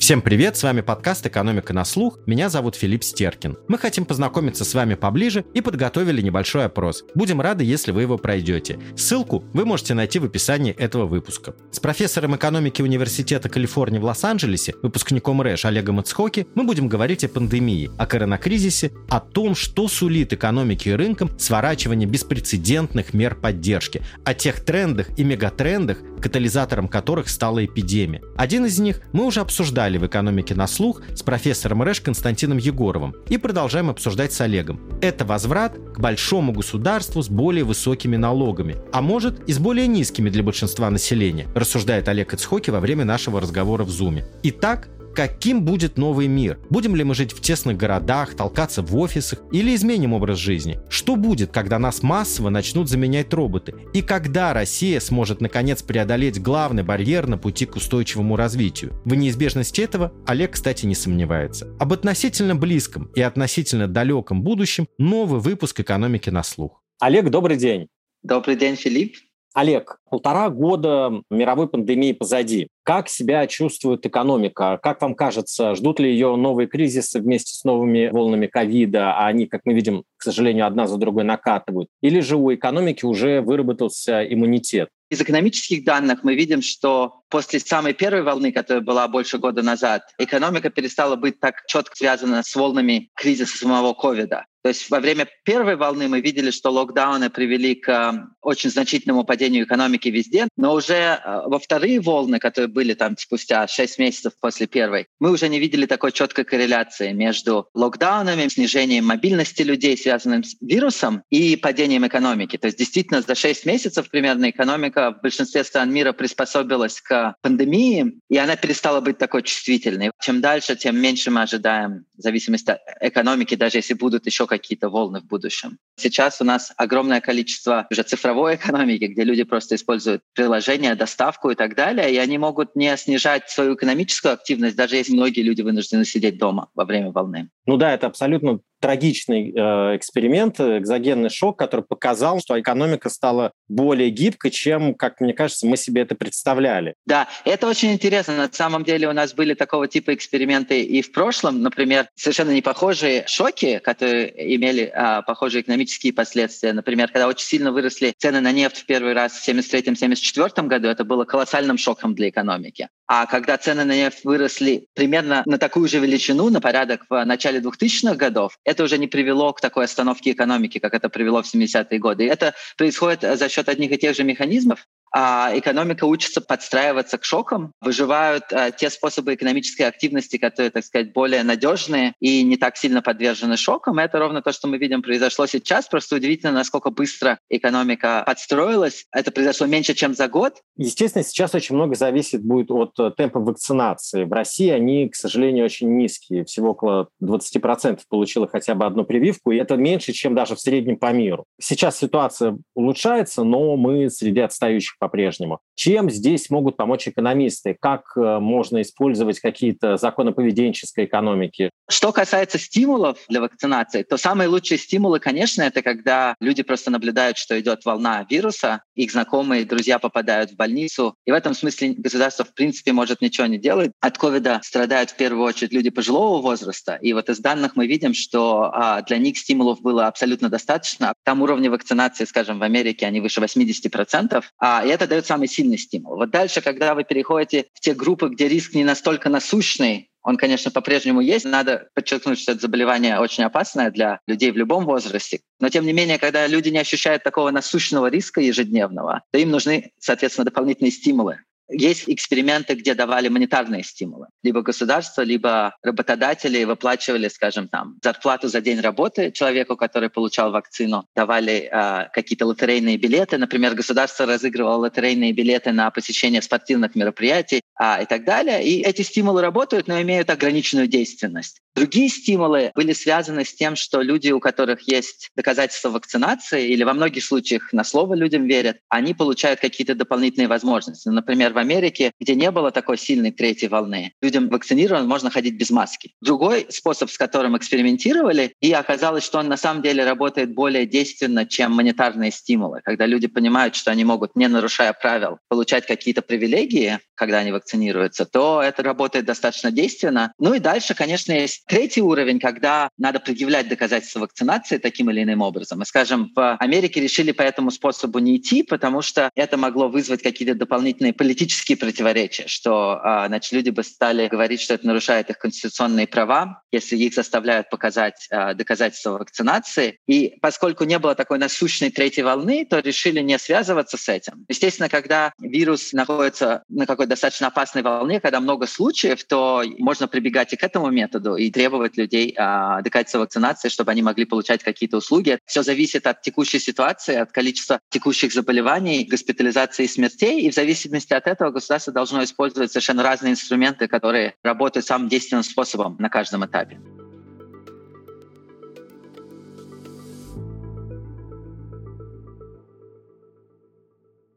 Всем привет, с вами подкаст «Экономика на слух». Меня зовут Филипп Стеркин. Мы хотим познакомиться с вами поближе и подготовили небольшой опрос. Будем рады, если вы его пройдете. Ссылку вы можете найти в описании этого выпуска. С профессором экономики Университета Калифорнии в Лос-Анджелесе, выпускником РЭШ Олегом Ицхоки, мы будем говорить о пандемии, о коронакризисе, о том, что сулит экономике и рынкам сворачивание беспрецедентных мер поддержки, о тех трендах и мегатрендах, катализатором которых стала эпидемия. Один из них мы уже обсуждали в экономике на слух с профессором РЭШ Константином Егоровым и продолжаем обсуждать с Олегом. Это возврат к большому государству с более высокими налогами, а может и с более низкими для большинства населения, рассуждает Олег Ицхоки во время нашего разговора в Зуме. Итак, каким будет новый мир? Будем ли мы жить в тесных городах, толкаться в офисах или изменим образ жизни? Что будет, когда нас массово начнут заменять роботы? И когда Россия сможет наконец преодолеть главный барьер на пути к устойчивому развитию? В неизбежности этого Олег, кстати, не сомневается. Об относительно близком и относительно далеком будущем новый выпуск «Экономики на слух». Олег, добрый день. Добрый день, Филипп. Олег, полтора года мировой пандемии позади. Как себя чувствует экономика? Как вам кажется, ждут ли ее новые кризисы вместе с новыми волнами ковида, а они, как мы видим, к сожалению, одна за другой накатывают? Или же у экономики уже выработался иммунитет? Из экономических данных мы видим, что после самой первой волны, которая была больше года назад, экономика перестала быть так четко связана с волнами кризиса самого ковида. То есть во время первой волны мы видели, что локдауны привели к э, очень значительному падению экономики везде, но уже э, во вторые волны, которые были там спустя 6 месяцев после первой, мы уже не видели такой четкой корреляции между локдаунами, снижением мобильности людей, связанным с вирусом, и падением экономики. То есть действительно за 6 месяцев примерно экономика в большинстве стран мира приспособилась к пандемии, и она перестала быть такой чувствительной. Чем дальше, тем меньше мы ожидаем зависимости от экономики, даже если будут еще какие-то волны в будущем. Сейчас у нас огромное количество уже цифровой экономики, где люди просто используют приложения, доставку и так далее, и они могут не снижать свою экономическую активность, даже если многие люди вынуждены сидеть дома во время волны. Ну да, это абсолютно трагичный э, эксперимент, экзогенный шок, который показал, что экономика стала более гибкой, чем, как мне кажется, мы себе это представляли. Да, это очень интересно. На самом деле у нас были такого типа эксперименты и в прошлом, например, совершенно не похожие шоки, которые имели а, похожие экономические последствия. Например, когда очень сильно выросли цены на нефть в первый раз в 1973-1974 году, это было колоссальным шоком для экономики. А когда цены на нефть выросли примерно на такую же величину, на порядок в начале 2000-х годов, это уже не привело к такой остановке экономики, как это привело в 70-е годы. И это происходит за счет одних и тех же механизмов, а экономика учится подстраиваться к шокам, выживают а, те способы экономической активности, которые, так сказать, более надежные и не так сильно подвержены шокам. Это ровно то, что мы видим произошло сейчас. Просто удивительно, насколько быстро экономика подстроилась. Это произошло меньше, чем за год. Естественно, сейчас очень много зависит будет от э, темпа вакцинации. В России они, к сожалению, очень низкие. Всего около 20% получило хотя бы одну прививку, и это меньше, чем даже в среднем по миру. Сейчас ситуация улучшается, но мы среди отстающих по-прежнему. Чем здесь могут помочь экономисты? Как э, можно использовать какие-то законы поведенческой экономики? Что касается стимулов для вакцинации, то самые лучшие стимулы, конечно, это когда люди просто наблюдают, что идет волна вируса, их знакомые, друзья попадают в больницу. И в этом смысле государство, в принципе, может ничего не делать. От ковида страдают в первую очередь люди пожилого возраста. И вот из данных мы видим, что а, для них стимулов было абсолютно достаточно. Там уровни вакцинации, скажем, в Америке, они выше 80%. А, и это дает самый сильный стимул. Вот дальше, когда вы переходите в те группы, где риск не настолько насущный, он, конечно, по-прежнему есть. Надо подчеркнуть, что это заболевание очень опасное для людей в любом возрасте. Но, тем не менее, когда люди не ощущают такого насущного риска ежедневного, то им нужны, соответственно, дополнительные стимулы. Есть эксперименты, где давали монетарные стимулы. Либо государство, либо работодатели выплачивали, скажем, там, зарплату за день работы человеку, который получал вакцину, давали э, какие-то лотерейные билеты. Например, государство разыгрывало лотерейные билеты на посещение спортивных мероприятий а, и так далее. И эти стимулы работают, но имеют ограниченную действенность. Другие стимулы были связаны с тем, что люди, у которых есть доказательства вакцинации, или во многих случаях на слово людям верят, они получают какие-то дополнительные возможности. Например, Америке, где не было такой сильной третьей волны. Людям вакцинированным можно ходить без маски. Другой способ, с которым экспериментировали, и оказалось, что он на самом деле работает более действенно, чем монетарные стимулы. Когда люди понимают, что они могут, не нарушая правил, получать какие-то привилегии, когда они вакцинируются, то это работает достаточно действенно. Ну и дальше, конечно, есть третий уровень, когда надо предъявлять доказательства вакцинации таким или иным образом. И, скажем, в Америке решили по этому способу не идти, потому что это могло вызвать какие-то дополнительные политические противоречия, что а, значит, люди бы стали говорить, что это нарушает их конституционные права, если их заставляют показать а, доказательства вакцинации. И поскольку не было такой насущной третьей волны, то решили не связываться с этим. Естественно, когда вирус находится на какой-то достаточно опасной волне, когда много случаев, то можно прибегать и к этому методу и требовать людей а, доказательства вакцинации, чтобы они могли получать какие-то услуги. Все зависит от текущей ситуации, от количества текущих заболеваний, госпитализации и смертей. И в зависимости от этого государство должно использовать совершенно разные инструменты, которые работают самым действенным способом на каждом этапе.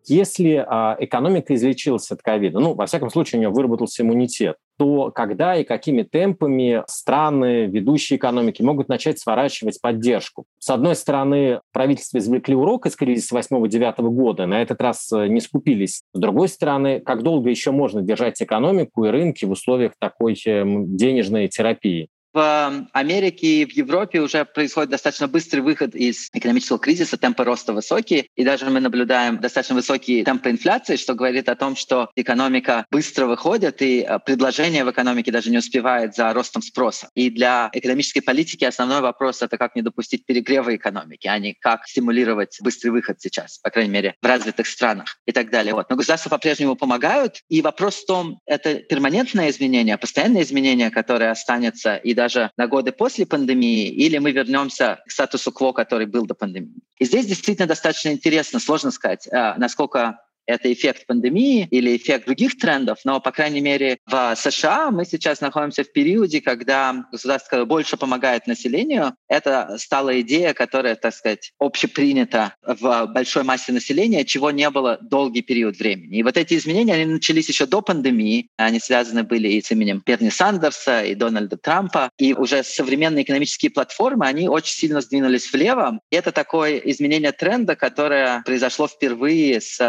Если а, экономика излечилась от ковида, ну, во всяком случае, у нее выработался иммунитет, то когда и какими темпами страны, ведущие экономики могут начать сворачивать поддержку? С одной стороны, правительство извлекли урок из кризиса 8-9 года, на этот раз э, не скупились. С другой стороны, как долго еще можно держать экономику и рынки в условиях такой эм, денежной терапии? В Америке и в Европе уже происходит достаточно быстрый выход из экономического кризиса, темпы роста высокие, и даже мы наблюдаем достаточно высокие темпы инфляции, что говорит о том, что экономика быстро выходит, и э, предложение в экономике даже не успевает за ростом спроса. И для экономической политики основной вопрос — это как не допустить перегрева экономики, а не как стимулировать быстрый выход сейчас, по крайней мере, в развитых странах и так далее. Вот. Но государства по-прежнему помогают, и вопрос в том, это перманентное изменение, постоянное изменение, которое останется и даже на годы после пандемии, или мы вернемся к статусу кво, который был до пандемии. И здесь действительно достаточно интересно, сложно сказать, а, насколько это эффект пандемии или эффект других трендов, но, по крайней мере, в США мы сейчас находимся в периоде, когда государство больше помогает населению. Это стала идея, которая, так сказать, общепринята в большой массе населения, чего не было долгий период времени. И вот эти изменения, они начались еще до пандемии. Они связаны были и с именем Перни Сандерса, и Дональда Трампа. И уже современные экономические платформы, они очень сильно сдвинулись влево. И это такое изменение тренда, которое произошло впервые с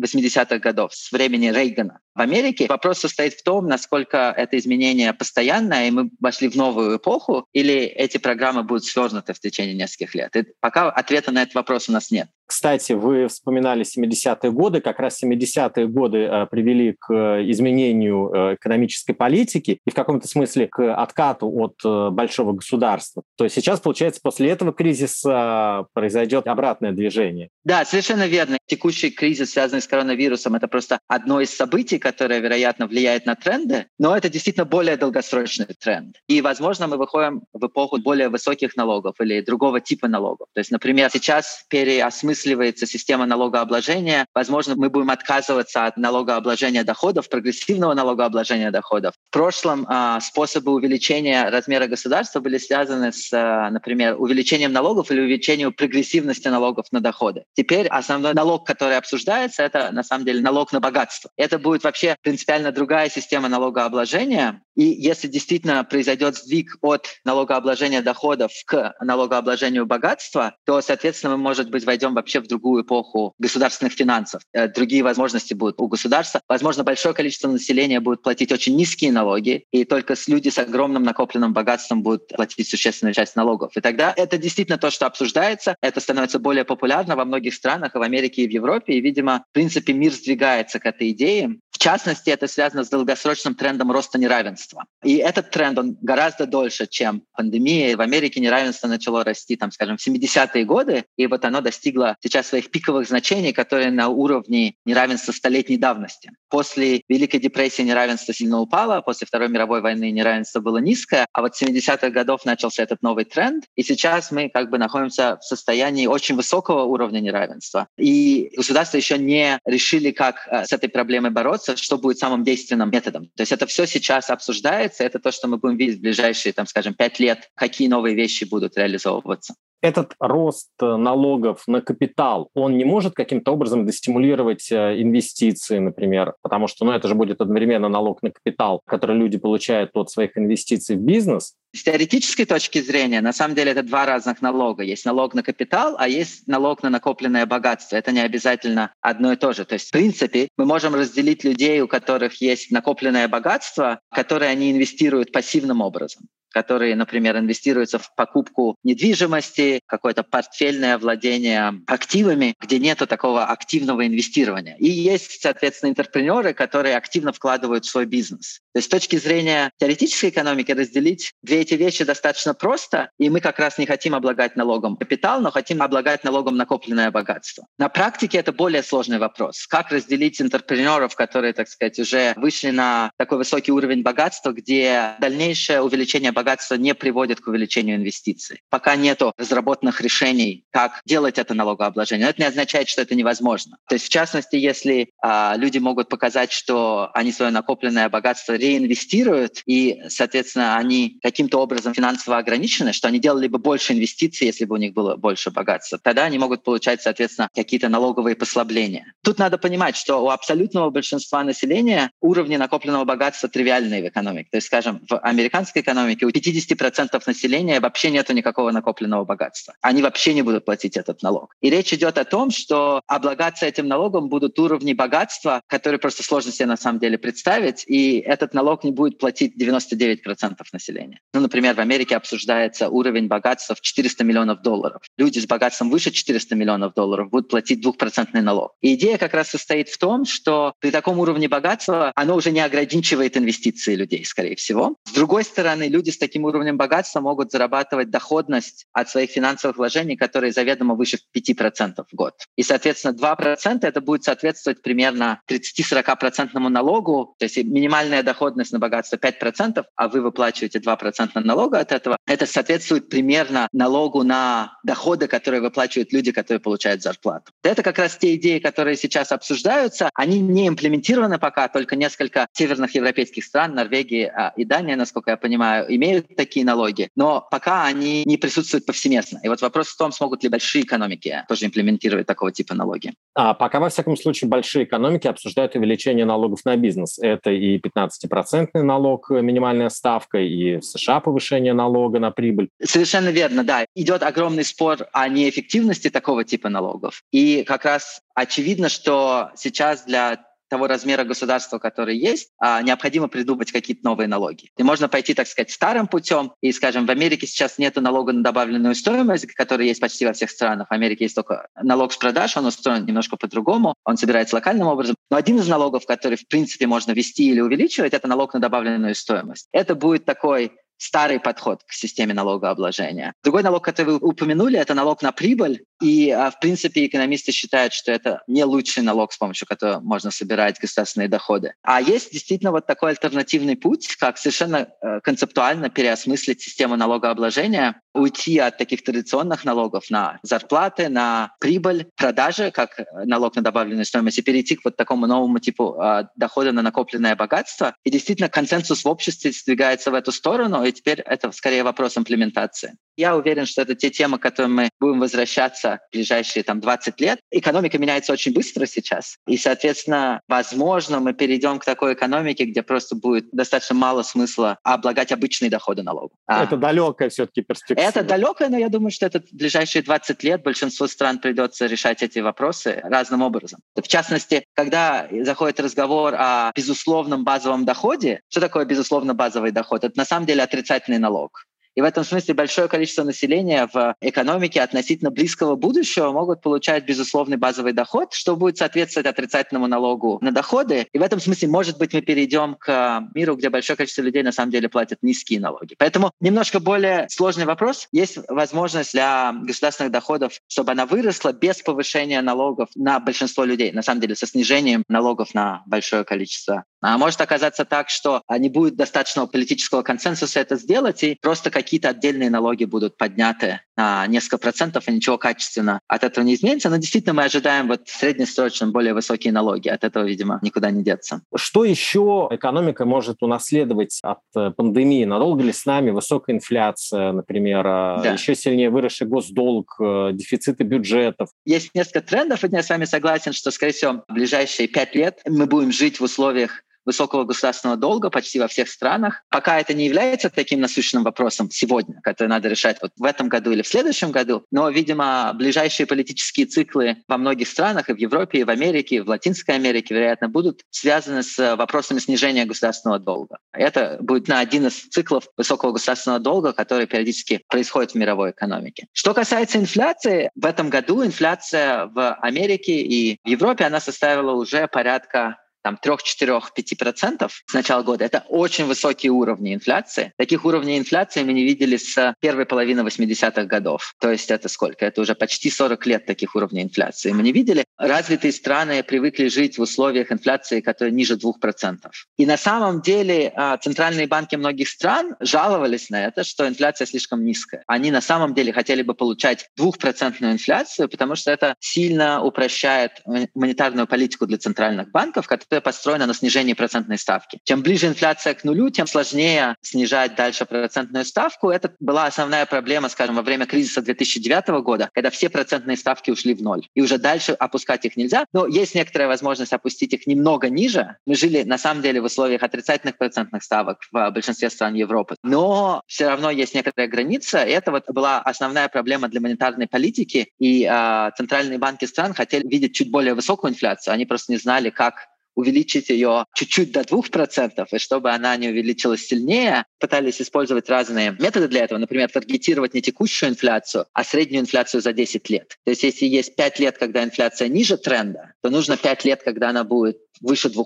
80-х годов, с времени Рейгана. В Америке вопрос состоит в том, насколько это изменение постоянное, и мы вошли в новую эпоху, или эти программы будут свернуты в течение нескольких лет. И пока ответа на этот вопрос у нас нет. Кстати, вы вспоминали 70-е годы. Как раз 70-е годы э, привели к э, изменению э, экономической политики и в каком-то смысле к откату от большого государства. То есть сейчас, получается, после этого кризиса произойдет обратное движение. Да, совершенно верно. Текущий кризис, связанный с коронавирусом, это просто одно из событий, которое, вероятно, влияет на тренды, но это действительно более долгосрочный тренд. И, возможно, мы выходим в эпоху более высоких налогов или другого типа налогов. То есть, например, сейчас переосмысливается система налогообложения. Возможно, мы будем отказываться от налогообложения доходов, прогрессивного налогообложения доходов. В прошлом а, способы увеличения размера государства были связаны с, а, например, увеличением налогов или увеличением прогрессивности налогов на доходы. Теперь основной налог, который обсуждается, это на самом деле налог на богатство. Это будет вообще принципиально другая система налогообложения. И если действительно произойдет сдвиг от налогообложения доходов к налогообложению богатства, то, соответственно, мы, может быть, войдем вообще в другую эпоху государственных финансов. Э, другие возможности будут у государства. Возможно, большое количество населения будет платить очень низкие налоги, и только люди с огромным накопленным богатством будут платить существенную часть налогов. И тогда это действительно то, что обсуждается. Это становится более популярно во многих странах, и в Америке, и в Европе. И, видимо, в принципе, мир сдвигается к этой идее. Частности, это связано с долгосрочным трендом роста неравенства. И этот тренд, он гораздо дольше, чем пандемия. В Америке неравенство начало расти, там, скажем, в 70-е годы, и вот оно достигло сейчас своих пиковых значений, которые на уровне неравенства столетней давности. После Великой депрессии неравенство сильно упало, после Второй мировой войны неравенство было низкое, а вот с 70-х годов начался этот новый тренд, и сейчас мы как бы находимся в состоянии очень высокого уровня неравенства. И государства еще не решили, как э, с этой проблемой бороться, что будет самым действенным методом. То есть это все сейчас обсуждается, это то, что мы будем видеть в ближайшие, там, скажем, пять лет, какие новые вещи будут реализовываться. Этот рост налогов на капитал, он не может каким-то образом достимулировать инвестиции, например, потому что ну, это же будет одновременно налог на капитал, который люди получают от своих инвестиций в бизнес, с теоретической точки зрения, на самом деле это два разных налога. Есть налог на капитал, а есть налог на накопленное богатство. Это не обязательно одно и то же. То есть, в принципе, мы можем разделить людей, у которых есть накопленное богатство, которое они инвестируют пассивным образом которые, например, инвестируются в покупку недвижимости, какое-то портфельное владение активами, где нет такого активного инвестирования. И есть, соответственно, интерпренеры, которые активно вкладывают в свой бизнес. То есть с точки зрения теоретической экономики разделить две эти вещи достаточно просто, и мы как раз не хотим облагать налогом капитал, но хотим облагать налогом накопленное богатство. На практике это более сложный вопрос. Как разделить интерпренеров, которые, так сказать, уже вышли на такой высокий уровень богатства, где дальнейшее увеличение богатства богатство не приводит к увеличению инвестиций. Пока нету разработанных решений, как делать это налогообложение. Но это не означает, что это невозможно. То есть, в частности, если а, люди могут показать, что они свое накопленное богатство реинвестируют, и, соответственно, они каким-то образом финансово ограничены, что они делали бы больше инвестиций, если бы у них было больше богатства, тогда они могут получать, соответственно, какие-то налоговые послабления. Тут надо понимать, что у абсолютного большинства населения уровни накопленного богатства тривиальные в экономике. То есть, скажем, в американской экономике у 50% населения вообще нету никакого накопленного богатства. Они вообще не будут платить этот налог. И речь идет о том, что облагаться этим налогом будут уровни богатства, которые просто сложно себе на самом деле представить, и этот налог не будет платить 99% населения. Ну, например, в Америке обсуждается уровень богатства в 400 миллионов долларов. Люди с богатством выше 400 миллионов долларов будут платить двухпроцентный налог. И идея как раз состоит в том, что при таком уровне богатства оно уже не ограничивает инвестиции людей, скорее всего. С другой стороны, люди с таким уровнем богатства могут зарабатывать доходность от своих финансовых вложений, которые заведомо выше 5% в год. И, соответственно, 2% это будет соответствовать примерно 30-40% налогу, то есть минимальная доходность на богатство 5%, а вы выплачиваете 2% налога от этого, это соответствует примерно налогу на доходы, которые выплачивают люди, которые получают зарплату. Это как раз те идеи, которые сейчас обсуждаются. Они не имплементированы пока, только несколько северных европейских стран, Норвегии а, и Дания, насколько я понимаю, имеют имеют такие налоги, но пока они не присутствуют повсеместно. И вот вопрос в том, смогут ли большие экономики тоже имплементировать такого типа налоги. А пока, во всяком случае, большие экономики обсуждают увеличение налогов на бизнес. Это и 15-процентный налог, э, минимальная ставка, и в США повышение налога на прибыль. Совершенно верно, да. Идет огромный спор о неэффективности такого типа налогов. И как раз очевидно, что сейчас для того размера государства, который есть, а, необходимо придумать какие-то новые налоги. И можно пойти, так сказать, старым путем. И, скажем, в Америке сейчас нет налога на добавленную стоимость, который есть почти во всех странах. В Америке есть только налог с продаж, он устроен немножко по-другому, он собирается локальным образом. Но один из налогов, который, в принципе, можно ввести или увеличивать, это налог на добавленную стоимость. Это будет такой старый подход к системе налогообложения. Другой налог, который вы упомянули, это налог на прибыль. И, а, в принципе, экономисты считают, что это не лучший налог, с помощью которого можно собирать государственные доходы. А есть действительно вот такой альтернативный путь, как совершенно э, концептуально переосмыслить систему налогообложения, уйти от таких традиционных налогов на зарплаты, на прибыль, продажи, как налог на добавленную стоимость, и перейти к вот такому новому типу э, дохода на накопленное богатство. И действительно консенсус в обществе сдвигается в эту сторону, и теперь это скорее вопрос имплементации. Я уверен, что это те темы, к которым мы будем возвращаться в ближайшие там, 20 лет. Экономика меняется очень быстро сейчас. И, соответственно, возможно, мы перейдем к такой экономике, где просто будет достаточно мало смысла облагать обычные доходы налогов. А. Это далекая все-таки перспектива. Это далекая, но я думаю, что это в ближайшие 20 лет большинству стран придется решать эти вопросы разным образом. В частности, когда заходит разговор о безусловном базовом доходе, что такое безусловно базовый доход? Это на самом деле отрицательный налог. И в этом смысле большое количество населения в экономике относительно близкого будущего могут получать безусловный базовый доход, что будет соответствовать отрицательному налогу на доходы. И в этом смысле, может быть, мы перейдем к миру, где большое количество людей на самом деле платят низкие налоги. Поэтому немножко более сложный вопрос. Есть возможность для государственных доходов, чтобы она выросла без повышения налогов на большинство людей. На самом деле, со снижением налогов на большое количество А может оказаться так, что не будет достаточного политического консенсуса это сделать, и просто какие-то отдельные налоги будут подняты на несколько процентов, и ничего качественно от этого не изменится. Но действительно мы ожидаем вот в среднесрочном более высокие налоги. От этого, видимо, никуда не деться. Что еще экономика может унаследовать от э, пандемии? Надолго ли с нами высокая инфляция, например, а да. еще сильнее выросший госдолг, э, дефициты бюджетов? Есть несколько трендов, и я с вами согласен, что, скорее всего, в ближайшие пять лет мы будем жить в условиях высокого государственного долга почти во всех странах. Пока это не является таким насущным вопросом сегодня, который надо решать вот в этом году или в следующем году, но, видимо, ближайшие политические циклы во многих странах, и в Европе, и в Америке, и в Латинской Америке, вероятно, будут связаны с вопросами снижения государственного долга. Это будет на один из циклов высокого государственного долга, который периодически происходит в мировой экономике. Что касается инфляции, в этом году инфляция в Америке и в Европе, она составила уже порядка там 3-4-5% с начала года. Это очень высокие уровни инфляции. Таких уровней инфляции мы не видели с первой половины 80-х годов. То есть это сколько? Это уже почти 40 лет таких уровней инфляции мы не видели. Развитые страны привыкли жить в условиях инфляции, которая ниже 2%. И на самом деле а, центральные банки многих стран жаловались на это, что инфляция слишком низкая. Они на самом деле хотели бы получать 2% инфляцию, потому что это сильно упрощает монетарную политику для центральных банков, которые построена на снижении процентной ставки. Чем ближе инфляция к нулю, тем сложнее снижать дальше процентную ставку. Это была основная проблема, скажем, во время кризиса 2009 года, когда все процентные ставки ушли в ноль. И уже дальше опускать их нельзя. Но есть некоторая возможность опустить их немного ниже. Мы жили, на самом деле, в условиях отрицательных процентных ставок в большинстве стран Европы. Но все равно есть некоторая граница. И это вот была основная проблема для монетарной политики. И э, центральные банки стран хотели видеть чуть более высокую инфляцию. Они просто не знали, как увеличить ее чуть-чуть до 2%, и чтобы она не увеличилась сильнее, пытались использовать разные методы для этого. Например, таргетировать не текущую инфляцию, а среднюю инфляцию за 10 лет. То есть если есть 5 лет, когда инфляция ниже тренда, то нужно 5 лет, когда она будет выше 2%,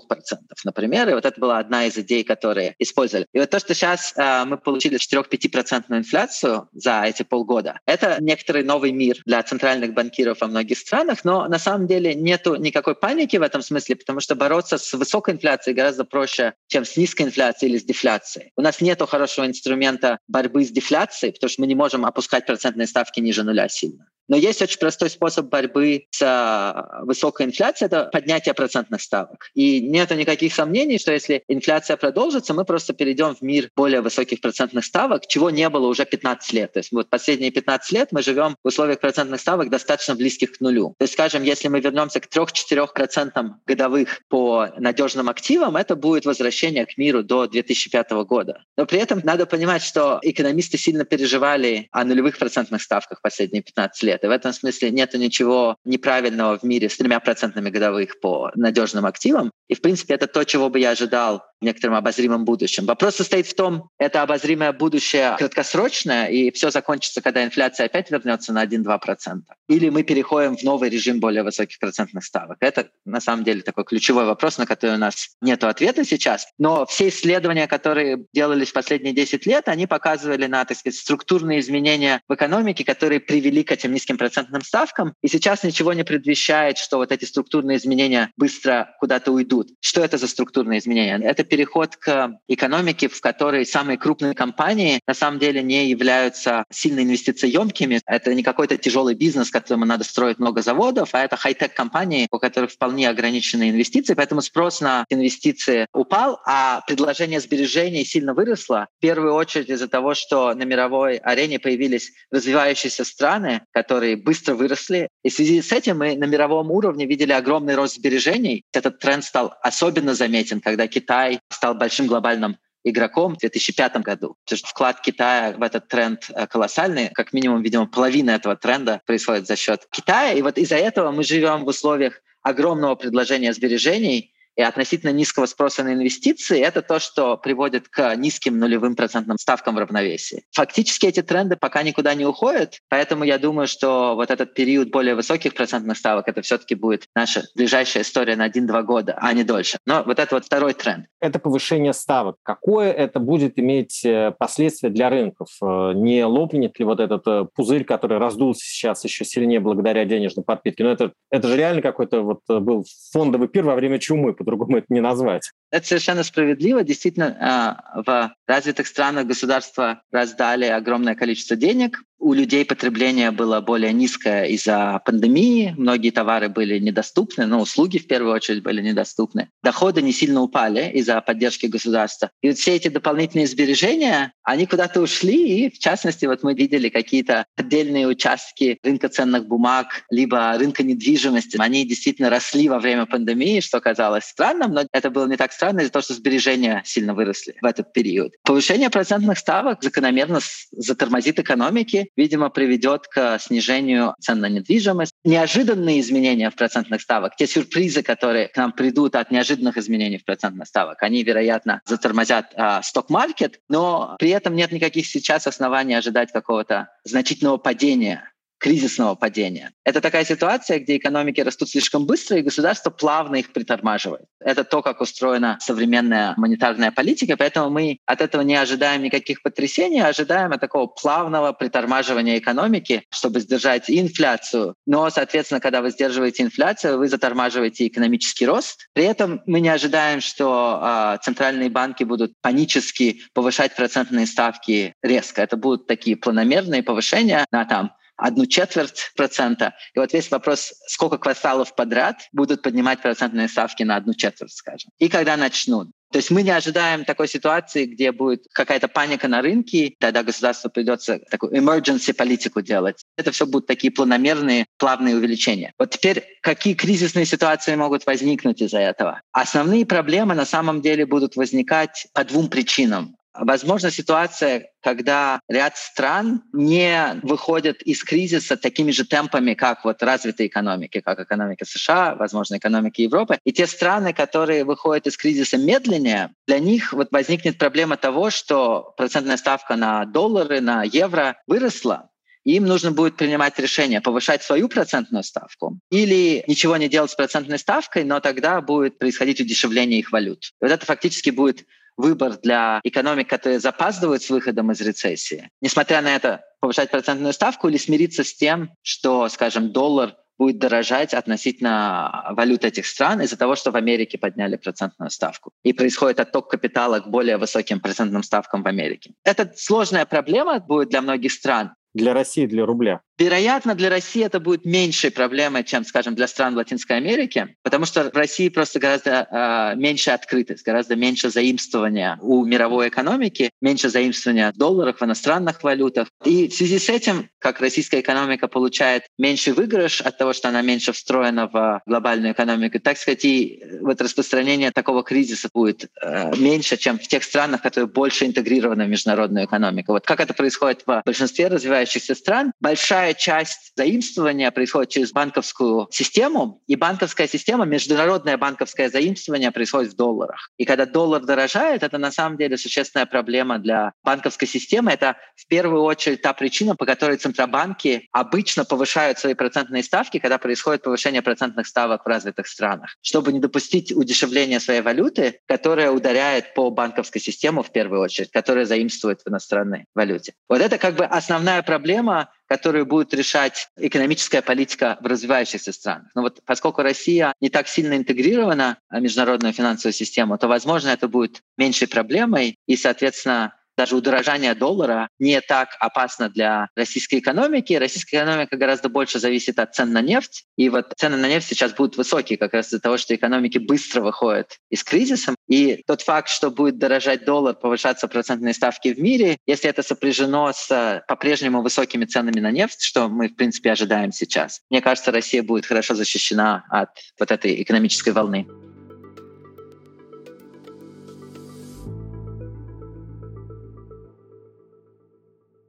например. И вот это была одна из идей, которые использовали. И вот то, что сейчас э, мы получили 4-5% инфляцию за эти полгода, это некоторый новый мир для центральных банкиров во многих странах, но на самом деле нету никакой паники в этом смысле, потому что бороться бороться с высокой инфляцией гораздо проще, чем с низкой инфляцией или с дефляцией. У нас нет хорошего инструмента борьбы с дефляцией, потому что мы не можем опускать процентные ставки ниже нуля сильно. Но есть очень простой способ борьбы с а, высокой инфляцией – это поднятие процентных ставок. И нет никаких сомнений, что если инфляция продолжится, мы просто перейдем в мир более высоких процентных ставок, чего не было уже 15 лет. То есть вот последние 15 лет мы живем в условиях процентных ставок достаточно близких к нулю. То есть, скажем, если мы вернемся к 3-4% годовых по надежным активам, это будет возвращение к миру до 2005 года. Но при этом надо понимать, что экономисты сильно переживали о нулевых процентных ставках последние 15 лет. И в этом смысле нет ничего неправильного в мире с тремя процентами годовых по надежным активам. И, в принципе, это то, чего бы я ожидал некотором обозримом будущем. Вопрос состоит в том, это обозримое будущее краткосрочное, и все закончится, когда инфляция опять вернется на 1-2%. Или мы переходим в новый режим более высоких процентных ставок. Это, на самом деле, такой ключевой вопрос, на который у нас нет ответа сейчас. Но все исследования, которые делались последние 10 лет, они показывали на, так сказать, структурные изменения в экономике, которые привели к этим низким процентным ставкам. И сейчас ничего не предвещает, что вот эти структурные изменения быстро куда-то уйдут. Что это за структурные изменения? Это переход к экономике, в которой самые крупные компании на самом деле не являются сильно инвестиционными. Это не какой-то тяжелый бизнес, которому надо строить много заводов, а это хай-тек компании, у которых вполне ограниченные инвестиции, поэтому спрос на инвестиции упал, а предложение сбережений сильно выросло. В первую очередь из-за того, что на мировой арене появились развивающиеся страны, которые быстро выросли. И в связи с этим мы на мировом уровне видели огромный рост сбережений. Этот тренд стал особенно заметен, когда Китай стал большим глобальным игроком в 2005 году. Потому что вклад Китая в этот тренд э, колоссальный. Как минимум, видимо, половина этого тренда происходит за счет Китая. И вот из-за этого мы живем в условиях огромного предложения сбережений, и относительно низкого спроса на инвестиции, это то, что приводит к низким нулевым процентным ставкам в равновесии. Фактически эти тренды пока никуда не уходят, поэтому я думаю, что вот этот период более высоких процентных ставок, это все-таки будет наша ближайшая история на 1-2 года, а не дольше. Но вот это вот второй тренд. Это повышение ставок. Какое это будет иметь э, последствия для рынков? Э, не лопнет ли вот этот э, пузырь, который раздулся сейчас еще сильнее благодаря денежной подпитке? Но это, это же реально какой-то вот был фондовый пир во время чумы, по-другому это не назвать. Это совершенно справедливо. Действительно, а, в развитых странах государства раздали огромное количество денег. У людей потребление было более низкое из-за пандемии. Многие товары были недоступны, но услуги в первую очередь были недоступны. Доходы не сильно упали из-за поддержки государства. И вот все эти дополнительные сбережения, они куда-то ушли. И в частности, вот мы видели какие-то отдельные участки рынка ценных бумаг, либо рынка недвижимости. Они действительно росли во время пандемии, что казалось странным, но это было не так странно из-за того, что сбережения сильно выросли в этот период. Повышение процентных ставок закономерно затормозит экономики, видимо, приведет к снижению цен на недвижимость. Неожиданные изменения в процентных ставок, те сюрпризы, которые к нам придут от неожиданных изменений в процентных ставок, они, вероятно, затормозят а, сток-маркет, но при этом нет никаких сейчас оснований ожидать какого-то значительного падения кризисного падения. Это такая ситуация, где экономики растут слишком быстро, и государство плавно их притормаживает. Это то, как устроена современная монетарная политика, поэтому мы от этого не ожидаем никаких потрясений, а ожидаем от такого плавного притормаживания экономики, чтобы сдержать инфляцию. Но, соответственно, когда вы сдерживаете инфляцию, вы затормаживаете экономический рост. При этом мы не ожидаем, что э, центральные банки будут панически повышать процентные ставки резко. Это будут такие планомерные повышения на там одну четверть процента. И вот весь вопрос, сколько кварталов подряд будут поднимать процентные ставки на одну четверть, скажем. И когда начнут. То есть мы не ожидаем такой ситуации, где будет какая-то паника на рынке, тогда государству придется такую emergency политику делать. Это все будут такие планомерные, плавные увеличения. Вот теперь какие кризисные ситуации могут возникнуть из-за этого? Основные проблемы на самом деле будут возникать по двум причинам. Возможно, ситуация, когда ряд стран не выходят из кризиса такими же темпами, как вот развитые экономики, как экономика США, возможно, экономика Европы. И те страны, которые выходят из кризиса медленнее, для них вот возникнет проблема того, что процентная ставка на доллары, на евро выросла, им нужно будет принимать решение, повышать свою процентную ставку или ничего не делать с процентной ставкой, но тогда будет происходить удешевление их валют. И вот это фактически будет выбор для экономик, которые запаздывают с выходом из рецессии. Несмотря на это, повышать процентную ставку или смириться с тем, что, скажем, доллар будет дорожать относительно валют этих стран из-за того, что в Америке подняли процентную ставку. И происходит отток капитала к более высоким процентным ставкам в Америке. Это сложная проблема будет для многих стран. Для России, для рубля. Вероятно, для России это будет меньшей проблемой, чем, скажем, для стран Латинской Америки, потому что в России просто гораздо э, меньше открытость, гораздо меньше заимствования у мировой экономики, меньше заимствования в долларах, в иностранных валютах. И в связи с этим, как российская экономика получает меньший выигрыш от того, что она меньше встроена в глобальную экономику, так сказать, и вот распространение такого кризиса будет э, меньше, чем в тех странах, которые больше интегрированы в международную экономику. Вот как это происходит в большинстве развивающихся стран, большая большая часть заимствования происходит через банковскую систему, и банковская система, международное банковское заимствование происходит в долларах. И когда доллар дорожает, это на самом деле существенная проблема для банковской системы. Это в первую очередь та причина, по которой центробанки обычно повышают свои процентные ставки, когда происходит повышение процентных ставок в развитых странах, чтобы не допустить удешевления своей валюты, которая ударяет по банковской системе в первую очередь, которая заимствует в иностранной валюте. Вот это как бы основная проблема, которую будет решать экономическая политика в развивающихся странах. Но вот поскольку Россия не так сильно интегрирована в международную финансовую систему, то, возможно, это будет меньшей проблемой, и, соответственно, даже удорожание доллара не так опасно для российской экономики. Российская экономика гораздо больше зависит от цен на нефть. И вот цены на нефть сейчас будут высокие как раз из-за того, что экономики быстро выходят из кризиса. И тот факт, что будет дорожать доллар, повышаться процентные ставки в мире, если это сопряжено с по-прежнему высокими ценами на нефть, что мы, в принципе, ожидаем сейчас, мне кажется, Россия будет хорошо защищена от вот этой экономической волны.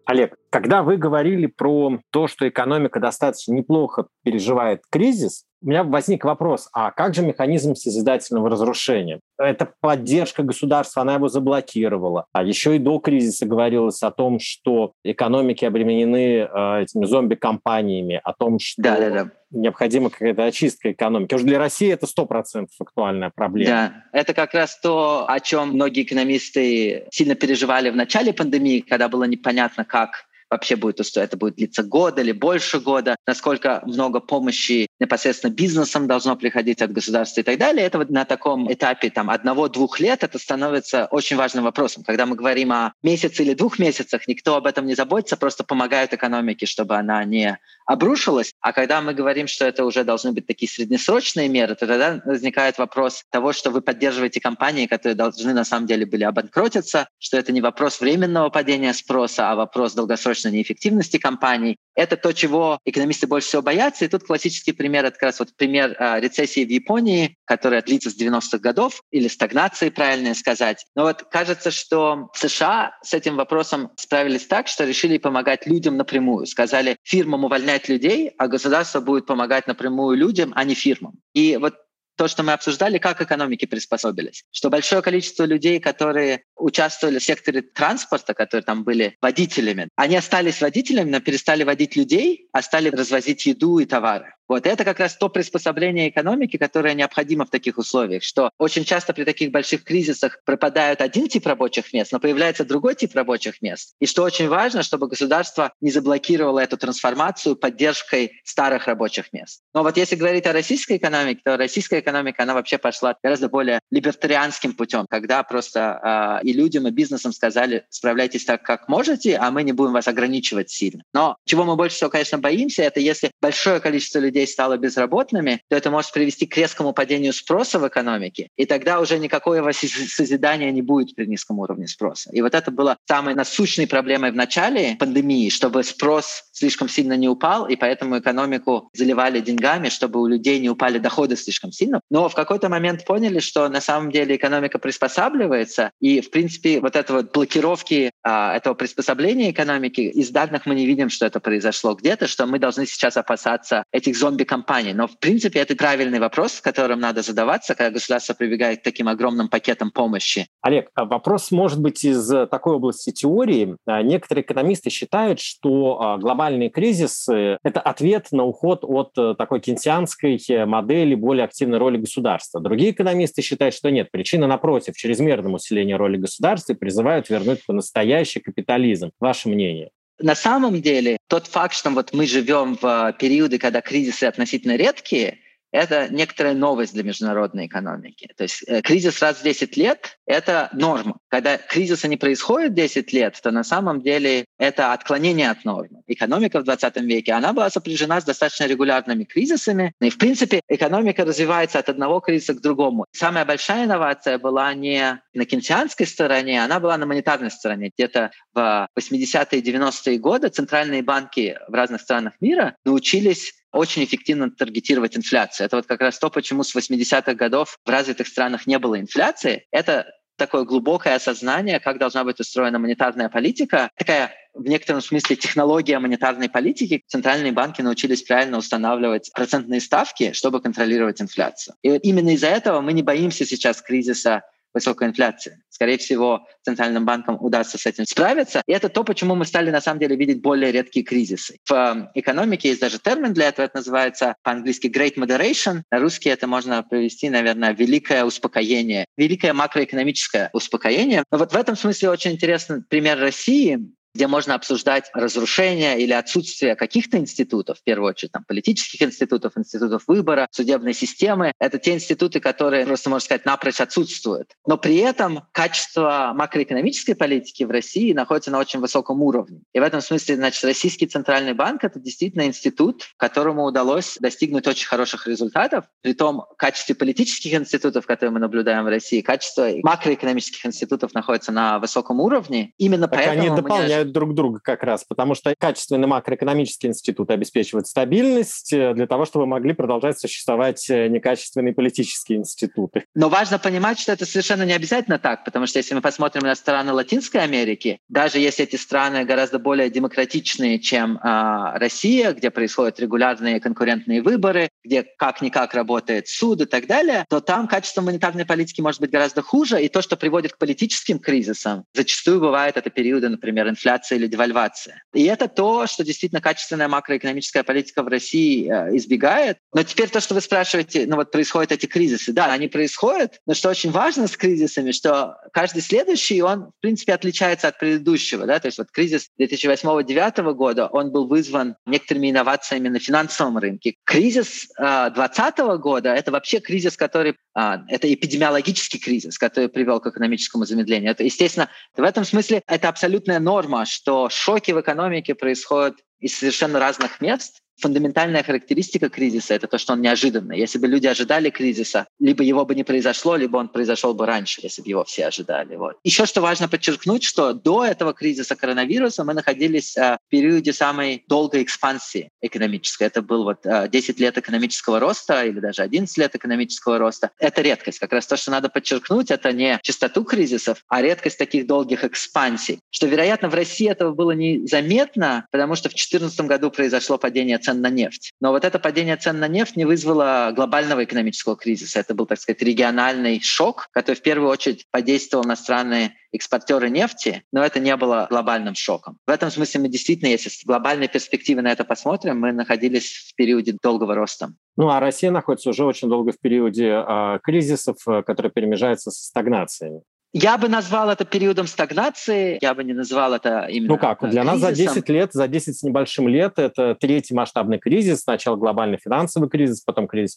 Олег, когда вы говорили про то, что экономика достаточно неплохо переживает кризис, у меня возник вопрос, а как же механизм созидательного разрушения? Это поддержка государства, она его заблокировала. А еще и до кризиса говорилось о том, что экономики обременены э, этими зомби-компаниями, о том, что да, да, да. необходима какая-то очистка экономики. Уже для России это сто процентов актуальная проблема. Да, это как раз то, о чем многие экономисты сильно переживали в начале пандемии, когда было непонятно, как вообще будет. Это будет длиться год или больше года, насколько много помощи непосредственно бизнесом должно приходить от государства и так далее. Это вот на таком этапе там одного-двух лет это становится очень важным вопросом. Когда мы говорим о месяце или двух месяцах, никто об этом не заботится, просто помогают экономике, чтобы она не обрушилась. А когда мы говорим, что это уже должны быть такие среднесрочные меры, то тогда возникает вопрос того, что вы поддерживаете компании, которые должны на самом деле были обанкротиться, что это не вопрос временного падения спроса, а вопрос долгосрочной неэффективности компаний. Это то, чего экономисты больше всего боятся. И тут классический пример, это как раз вот пример э, рецессии в Японии, которая длится с 90-х годов, или стагнации, правильно сказать. Но вот кажется, что США с этим вопросом справились так, что решили помогать людям напрямую. Сказали, фирмам увольнять людей, а государство будет помогать напрямую людям, а не фирмам. И вот то, что мы обсуждали, как экономики приспособились. Что большое количество людей, которые участвовали в секторе транспорта, которые там были водителями, они остались водителями, но перестали водить людей, а стали развозить еду и товары. Вот это как раз то приспособление экономики, которое необходимо в таких условиях, что очень часто при таких больших кризисах пропадают один тип рабочих мест, но появляется другой тип рабочих мест. И что очень важно, чтобы государство не заблокировало эту трансформацию поддержкой старых рабочих мест. Но вот если говорить о российской экономике, то российская экономика, она вообще пошла гораздо более либертарианским путем, когда просто э, и людям, и бизнесам сказали, справляйтесь так, как можете, а мы не будем вас ограничивать сильно. Но чего мы больше всего, конечно, боимся, это если большое количество людей стало безработными, то это может привести к резкому падению спроса в экономике, и тогда уже никакого созидания не будет при низком уровне спроса. И вот это было самой насущной проблемой в начале пандемии, чтобы спрос слишком сильно не упал, и поэтому экономику заливали деньгами, чтобы у людей не упали доходы слишком сильно. Но в какой-то момент поняли, что на самом деле экономика приспосабливается, и, в принципе, вот это вот блокировки а, этого приспособления экономики, из данных мы не видим, что это произошло где-то, что мы должны сейчас опасаться этих зон зомби-компании. Но, в принципе, это правильный вопрос, с которым надо задаваться, когда государство прибегает к таким огромным пакетам помощи. Олег, а вопрос может быть из такой области теории. А, некоторые экономисты считают, что а, глобальные кризисы – это ответ на уход от э, такой кенсианской модели более активной роли государства. Другие экономисты считают, что нет. Причина, напротив, чрезмерном усилении роли государства и призывают вернуть по-настоящий капитализм. Ваше мнение? На самом деле, тот факт, что вот мы живем в периоды, когда кризисы относительно редкие, это некоторая новость для международной экономики. То есть э, кризис раз в 10 лет — это норма. Когда кризиса не происходит 10 лет, то на самом деле это отклонение от нормы. Экономика в 20 веке, она была сопряжена с достаточно регулярными кризисами. И, в принципе, экономика развивается от одного кризиса к другому. Самая большая инновация была не на кенсианской стороне, она была на монетарной стороне. Где-то в 80-е и 90-е годы центральные банки в разных странах мира научились очень эффективно таргетировать инфляцию. Это вот как раз то, почему с 80-х годов в развитых странах не было инфляции. Это такое глубокое осознание, как должна быть устроена монетарная политика. Такая в некотором смысле технология монетарной политики. Центральные банки научились правильно устанавливать процентные ставки, чтобы контролировать инфляцию. И именно из-за этого мы не боимся сейчас кризиса высокой инфляции. Скорее всего, центральным банкам удастся с этим справиться. И это то, почему мы стали на самом деле видеть более редкие кризисы. В эм, экономике есть даже термин для этого, это называется по-английски great moderation. На русский это можно привести, наверное, великое успокоение, великое макроэкономическое успокоение. Но вот в этом смысле очень интересный пример России, где можно обсуждать разрушение или отсутствие каких-то институтов, в первую очередь там, политических институтов, институтов выбора, судебной системы. Это те институты, которые, просто можно сказать, напрочь отсутствуют. Но при этом качество макроэкономической политики в России находится на очень высоком уровне. И в этом смысле, значит, Российский Центральный банк — это действительно институт, которому удалось достигнуть очень хороших результатов. При том качестве политических институтов, которые мы наблюдаем в России, качество макроэкономических институтов находится на высоком уровне. Именно так поэтому... Они дополняют друг друга как раз, потому что качественный макроэкономический институт обеспечивает стабильность э, для того, чтобы могли продолжать существовать э, некачественные политические институты. Но важно понимать, что это совершенно не обязательно так, потому что если мы посмотрим на страны Латинской Америки, даже если эти страны гораздо более демократичные, чем э, Россия, где происходят регулярные конкурентные выборы, где как-никак работает суд и так далее, то там качество монетарной политики может быть гораздо хуже, и то, что приводит к политическим кризисам, зачастую бывает это периоды, например, инфляции или девальвация. И это то, что действительно качественная макроэкономическая политика в России э, избегает. Но теперь то, что вы спрашиваете, ну вот происходят эти кризисы. Да, они происходят, но что очень важно с кризисами, что каждый следующий, он, в принципе, отличается от предыдущего. Да? То есть вот кризис 2008-2009 года, он был вызван некоторыми инновациями на финансовом рынке. Кризис 2020 э, года — это вообще кризис, который... Э, это эпидемиологический кризис, который привел к экономическому замедлению. Это, естественно, в этом смысле это абсолютная норма, что шоки в экономике происходят из совершенно разных мест, фундаментальная характеристика кризиса — это то, что он неожиданный. Если бы люди ожидали кризиса, либо его бы не произошло, либо он произошел бы раньше, если бы его все ожидали. Вот. Еще что важно подчеркнуть, что до этого кризиса коронавируса мы находились а, в периоде самой долгой экспансии экономической. Это был вот 10 а, лет экономического роста или даже 11 лет экономического роста. Это редкость. Как раз то, что надо подчеркнуть, это не частоту кризисов, а редкость таких долгих экспансий. Что, вероятно, в России этого было незаметно, потому что в 2014 году произошло падение цен цен на нефть. Но вот это падение цен на нефть не вызвало глобального экономического кризиса. Это был, так сказать, региональный шок, который в первую очередь подействовал на страны экспортеры нефти, но это не было глобальным шоком. В этом смысле мы действительно, если с глобальной перспективы на это посмотрим, мы находились в периоде долгого роста. Ну а Россия находится уже очень долго в периоде э, кризисов, э, которые перемежаются со стагнациями. Я бы назвал это периодом стагнации, я бы не назвал это именно Ну как, для кризисом. нас за 10 лет, за 10 с небольшим лет это третий масштабный кризис, сначала глобальный финансовый кризис, потом кризис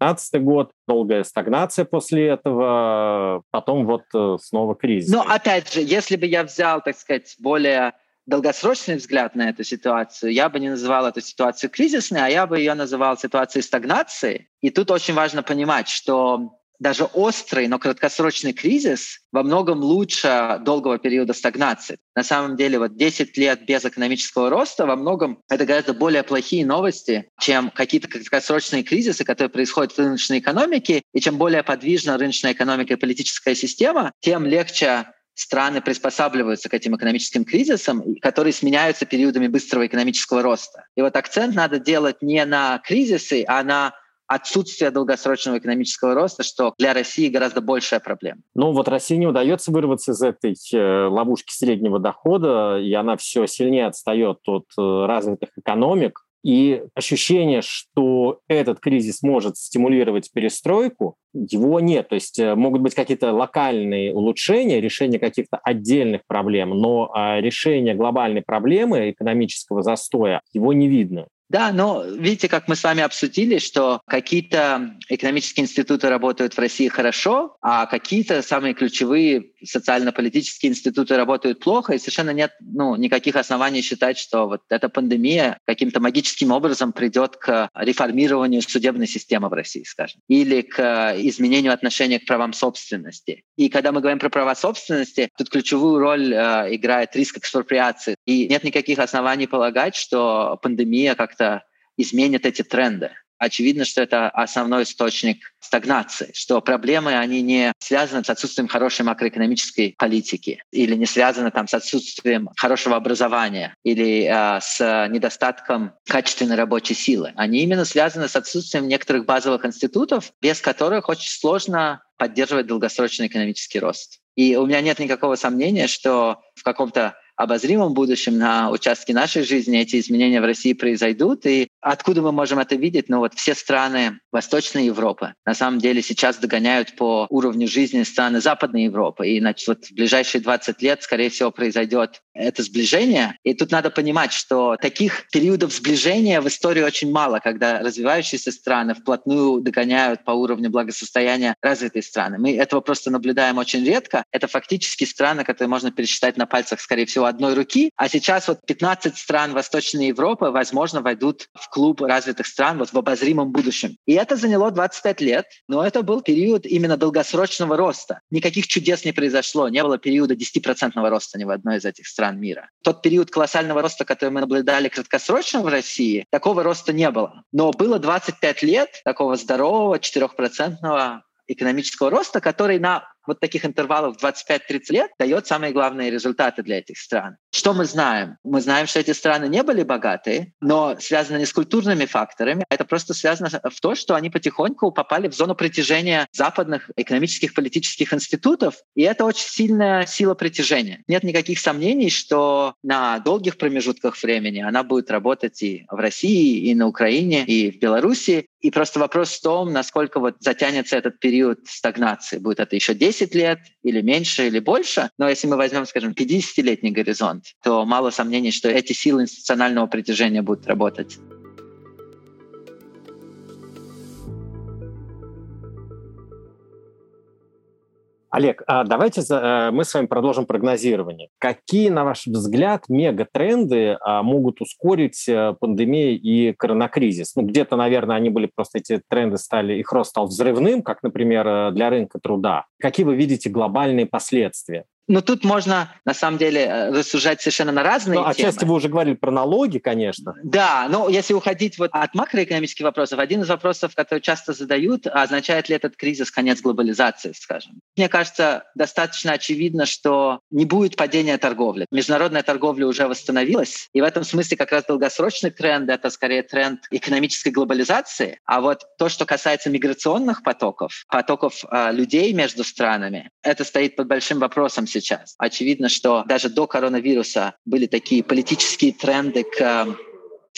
14-15 год, долгая стагнация после этого, потом вот э, снова кризис. Но опять же, если бы я взял, так сказать, более долгосрочный взгляд на эту ситуацию, я бы не называл эту ситуацию кризисной, а я бы ее называл ситуацией стагнации. И тут очень важно понимать, что даже острый, но краткосрочный кризис во многом лучше долгого периода стагнации. На самом деле, вот 10 лет без экономического роста во многом это гораздо более плохие новости, чем какие-то краткосрочные кризисы, которые происходят в рыночной экономике. И чем более подвижна рыночная экономика и политическая система, тем легче страны приспосабливаются к этим экономическим кризисам, которые сменяются периодами быстрого экономического роста. И вот акцент надо делать не на кризисы, а на отсутствие долгосрочного экономического роста, что для России гораздо большая проблема. Ну вот России не удается вырваться из этой э, ловушки среднего дохода, и она все сильнее отстает от э, развитых экономик. И ощущение, что этот кризис может стимулировать перестройку, его нет. То есть э, могут быть какие-то локальные улучшения, решение каких-то отдельных проблем, но а, решение глобальной проблемы экономического застоя его не видно. Да, но видите, как мы с вами обсудили, что какие-то экономические институты работают в России хорошо, а какие-то самые ключевые социально-политические институты работают плохо, и совершенно нет ну, никаких оснований считать, что вот эта пандемия каким-то магическим образом придет к реформированию судебной системы в России, скажем, или к изменению отношения к правам собственности. И когда мы говорим про права собственности, тут ключевую роль э, играет риск экспроприации. И нет никаких оснований полагать, что пандемия как как-то изменит эти тренды. Очевидно, что это основной источник стагнации, что проблемы, они не связаны с отсутствием хорошей макроэкономической политики или не связаны там, с отсутствием хорошего образования или э, с недостатком качественной рабочей силы. Они именно связаны с отсутствием некоторых базовых институтов, без которых очень сложно поддерживать долгосрочный экономический рост. И у меня нет никакого сомнения, что в каком-то обозримом будущем на участке нашей жизни эти изменения в России произойдут. И откуда мы можем это видеть? Ну вот все страны Восточной Европы на самом деле сейчас догоняют по уровню жизни страны Западной Европы. И значит, вот в ближайшие 20 лет, скорее всего, произойдет это сближение. И тут надо понимать, что таких периодов сближения в истории очень мало, когда развивающиеся страны вплотную догоняют по уровню благосостояния развитые страны. Мы этого просто наблюдаем очень редко. Это фактически страны, которые можно пересчитать на пальцах, скорее всего, одной руки. А сейчас вот 15 стран Восточной Европы, возможно, войдут в клуб развитых стран вот в обозримом будущем. И это заняло 25 лет, но это был период именно долгосрочного роста. Никаких чудес не произошло, не было периода 10% роста ни в одной из этих стран мира. Тот период колоссального роста, который мы наблюдали краткосрочно в России, такого роста не было. Но было 25 лет такого здорового 4% экономического роста, который на вот таких интервалов 25-30 лет дает самые главные результаты для этих стран. Что мы знаем? Мы знаем, что эти страны не были богатые, но связаны не с культурными факторами, это просто связано в то, что они потихоньку попали в зону притяжения западных экономических политических институтов, и это очень сильная сила притяжения. Нет никаких сомнений, что на долгих промежутках времени она будет работать и в России, и на Украине, и в Беларуси. И просто вопрос в том, насколько вот затянется этот период стагнации. Будет это еще 10 10 лет или меньше, или больше. Но если мы возьмем, скажем, 50-летний горизонт, то мало сомнений, что эти силы институционального притяжения будут работать. Олег, а давайте э, мы с вами продолжим прогнозирование. Какие, на ваш взгляд, мегатренды а, могут ускорить э, пандемию и коронакризис? Ну, где-то, наверное, они были просто, эти тренды стали, их рост стал взрывным, как, например, э, для рынка труда. Какие вы видите глобальные последствия? Но тут можно, на самом деле, э, рассуждать совершенно на разные ну, темы. Отчасти вы уже говорили про налоги, конечно. Да, но если уходить вот от макроэкономических вопросов, один из вопросов, который часто задают, означает ли этот кризис конец глобализации, скажем. Мне кажется, достаточно очевидно, что не будет падения торговли. Международная торговля уже восстановилась, и в этом смысле как раз долгосрочный тренд — это скорее тренд экономической глобализации. А вот то, что касается миграционных потоков, потоков э, людей между странами, это стоит под большим вопросом сейчас. Очевидно, что даже до коронавируса были такие политические тренды к эм,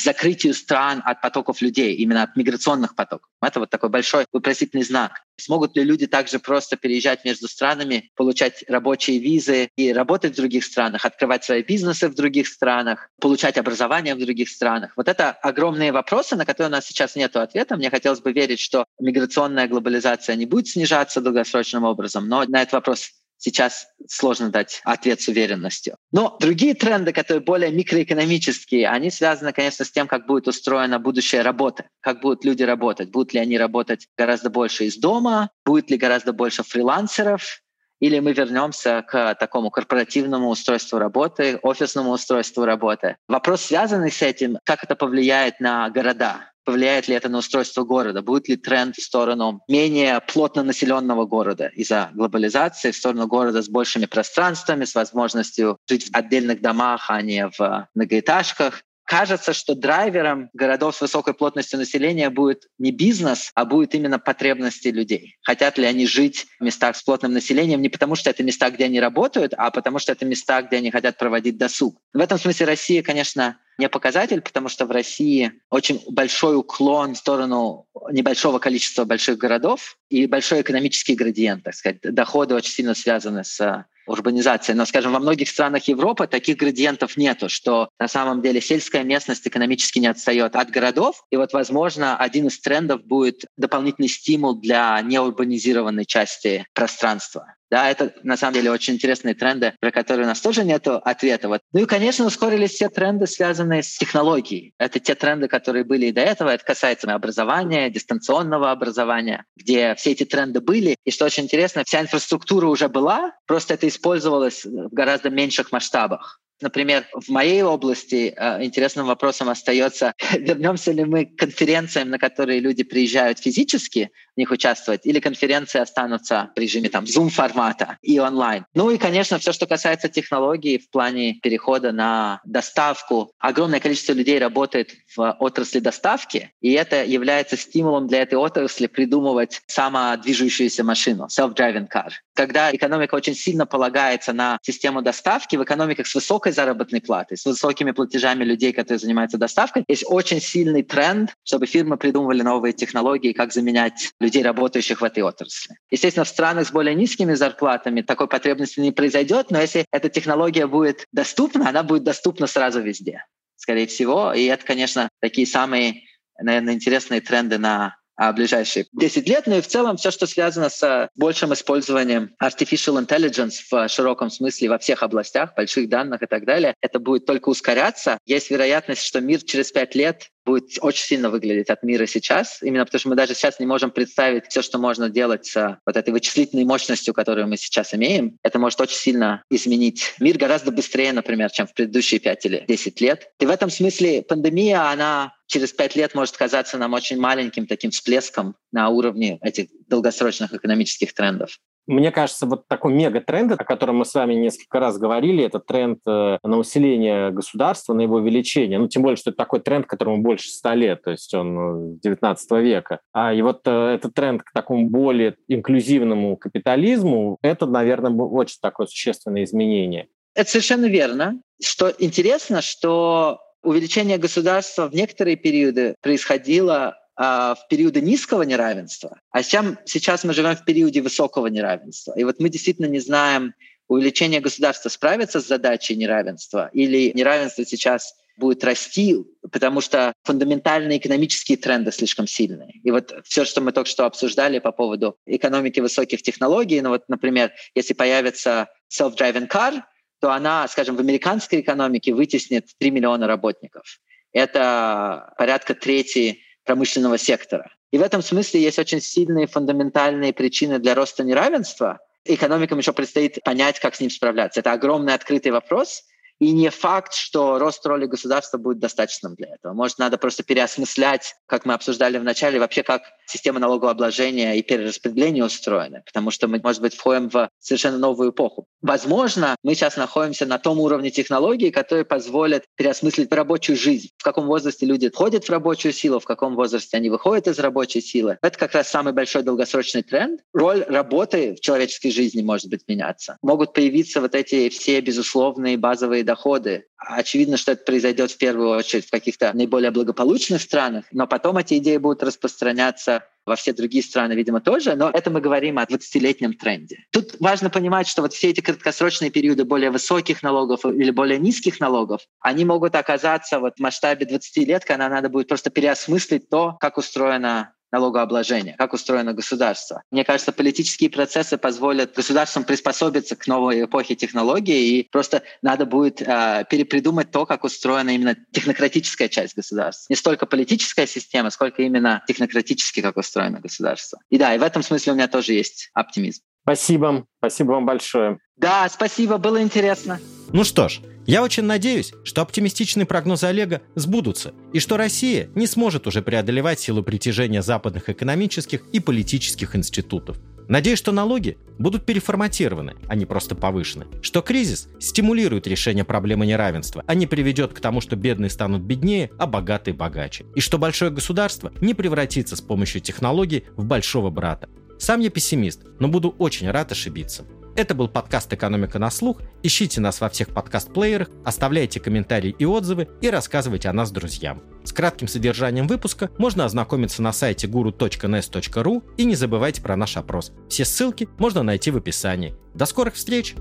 закрытию стран от потоков людей, именно от миграционных потоков. Это вот такой большой вопросительный знак. Смогут ли люди также просто переезжать между странами, получать рабочие визы и работать в других странах, открывать свои бизнесы в других странах, получать образование в других странах? Вот это огромные вопросы, на которые у нас сейчас нет ответа. Мне хотелось бы верить, что миграционная глобализация не будет снижаться долгосрочным образом, но на этот вопрос сейчас сложно дать ответ с уверенностью. Но другие тренды, которые более микроэкономические, они связаны, конечно, с тем, как будет устроена будущая работа, как будут люди работать, будут ли они работать гораздо больше из дома, будет ли гораздо больше фрилансеров, или мы вернемся к такому корпоративному устройству работы, офисному устройству работы. Вопрос, связанный с этим, как это повлияет на города повлияет ли это на устройство города, будет ли тренд в сторону менее плотно населенного города из-за глобализации, в сторону города с большими пространствами, с возможностью жить в отдельных домах, а не в многоэтажках. Кажется, что драйвером городов с высокой плотностью населения будет не бизнес, а будет именно потребности людей. Хотят ли они жить в местах с плотным населением не потому, что это места, где они работают, а потому что это места, где они хотят проводить досуг. В этом смысле Россия, конечно, не показатель, потому что в России очень большой уклон в сторону небольшого количества больших городов и большой экономический градиент, так сказать. Доходы очень сильно связаны с урбанизацией. Но, скажем, во многих странах Европы таких градиентов нету, что на самом деле сельская местность экономически не отстает от городов. И вот, возможно, один из трендов будет дополнительный стимул для неурбанизированной части пространства. Да, это на самом деле очень интересные тренды, про которые у нас тоже нет ответа. Вот. Ну и, конечно, ускорились все тренды, связанные с технологией. Это те тренды, которые были и до этого. Это касается образования, дистанционного образования, где все эти тренды были. И что очень интересно, вся инфраструктура уже была, просто это использовалось в гораздо меньших масштабах. Например, в моей области э, интересным вопросом остается, вернемся ли мы к конференциям, на которые люди приезжают физически, в них участвовать, или конференции останутся в режиме там Zoom-формата и онлайн. Ну и, конечно, все, что касается технологий в плане перехода на доставку. Огромное количество людей работает в отрасли доставки, и это является стимулом для этой отрасли придумывать самодвижущуюся машину, self-driving car. Когда экономика очень сильно полагается на систему доставки, в экономиках с высокой высокой заработной платой, с высокими платежами людей, которые занимаются доставкой, есть очень сильный тренд, чтобы фирмы придумывали новые технологии, как заменять людей, работающих в этой отрасли. Естественно, в странах с более низкими зарплатами такой потребности не произойдет, но если эта технология будет доступна, она будет доступна сразу везде, скорее всего. И это, конечно, такие самые, наверное, интересные тренды на ближайшие 10 лет, но и в целом все, что связано с большим использованием artificial intelligence в широком смысле во всех областях, больших данных и так далее, это будет только ускоряться. Есть вероятность, что мир через 5 лет будет очень сильно выглядеть от мира сейчас, именно потому что мы даже сейчас не можем представить все, что можно делать с вот этой вычислительной мощностью, которую мы сейчас имеем. Это может очень сильно изменить мир гораздо быстрее, например, чем в предыдущие 5 или 10 лет. И в этом смысле пандемия, она через пять лет может казаться нам очень маленьким таким всплеском на уровне этих долгосрочных экономических трендов. Мне кажется, вот такой мегатренд, о котором мы с вами несколько раз говорили, это тренд э, на усиление государства, на его увеличение. Ну, тем более, что это такой тренд, которому больше ста лет, то есть он 19 э, века. А и вот э, этот тренд к такому более инклюзивному капитализму, это, наверное, очень такое существенное изменение. Это совершенно верно. Что интересно, что увеличение государства в некоторые периоды происходило в периоды низкого неравенства, а сейчас, сейчас мы живем в периоде высокого неравенства. И вот мы действительно не знаем, увеличение государства справится с задачей неравенства или неравенство сейчас будет расти, потому что фундаментальные экономические тренды слишком сильные. И вот все, что мы только что обсуждали по поводу экономики высоких технологий, ну вот, например, если появится self-driving car, то она, скажем, в американской экономике вытеснит 3 миллиона работников. Это порядка трети промышленного сектора. И в этом смысле есть очень сильные фундаментальные причины для роста неравенства. Экономикам еще предстоит понять, как с ним справляться. Это огромный открытый вопрос, и не факт, что рост роли государства будет достаточным для этого. Может, надо просто переосмыслять, как мы обсуждали в начале, вообще как система налогообложения и перераспределения устроены, потому что мы, может быть, входим в совершенно новую эпоху. Возможно, мы сейчас находимся на том уровне технологий, который позволит переосмыслить рабочую жизнь. В каком возрасте люди входят в рабочую силу, в каком возрасте они выходят из рабочей силы. Это как раз самый большой долгосрочный тренд. Роль работы в человеческой жизни может быть меняться. Могут появиться вот эти все безусловные базовые доходы. Очевидно, что это произойдет в первую очередь в каких-то наиболее благополучных странах, но потом эти идеи будут распространяться во все другие страны, видимо, тоже, но это мы говорим о 20-летнем тренде. Тут важно понимать, что вот все эти краткосрочные периоды более высоких налогов или более низких налогов, они могут оказаться вот в масштабе 20 лет, когда надо будет просто переосмыслить то, как устроена налогообложения, как устроено государство. Мне кажется, политические процессы позволят государствам приспособиться к новой эпохе технологий, и просто надо будет э, перепридумать то, как устроена именно технократическая часть государства. Не столько политическая система, сколько именно технократически, как устроено государство. И да, и в этом смысле у меня тоже есть оптимизм. Спасибо. Спасибо вам большое. Да, спасибо, было интересно. Ну что ж, я очень надеюсь, что оптимистичные прогнозы Олега сбудутся, и что Россия не сможет уже преодолевать силу притяжения западных экономических и политических институтов. Надеюсь, что налоги будут переформатированы, а не просто повышены. Что кризис стимулирует решение проблемы неравенства, а не приведет к тому, что бедные станут беднее, а богатые богаче. И что большое государство не превратится с помощью технологий в большого брата. Сам я пессимист, но буду очень рад ошибиться. Это был подкаст «Экономика на слух». Ищите нас во всех подкаст-плеерах, оставляйте комментарии и отзывы и рассказывайте о нас друзьям. С кратким содержанием выпуска можно ознакомиться на сайте guru.nes.ru и не забывайте про наш опрос. Все ссылки можно найти в описании. До скорых встреч!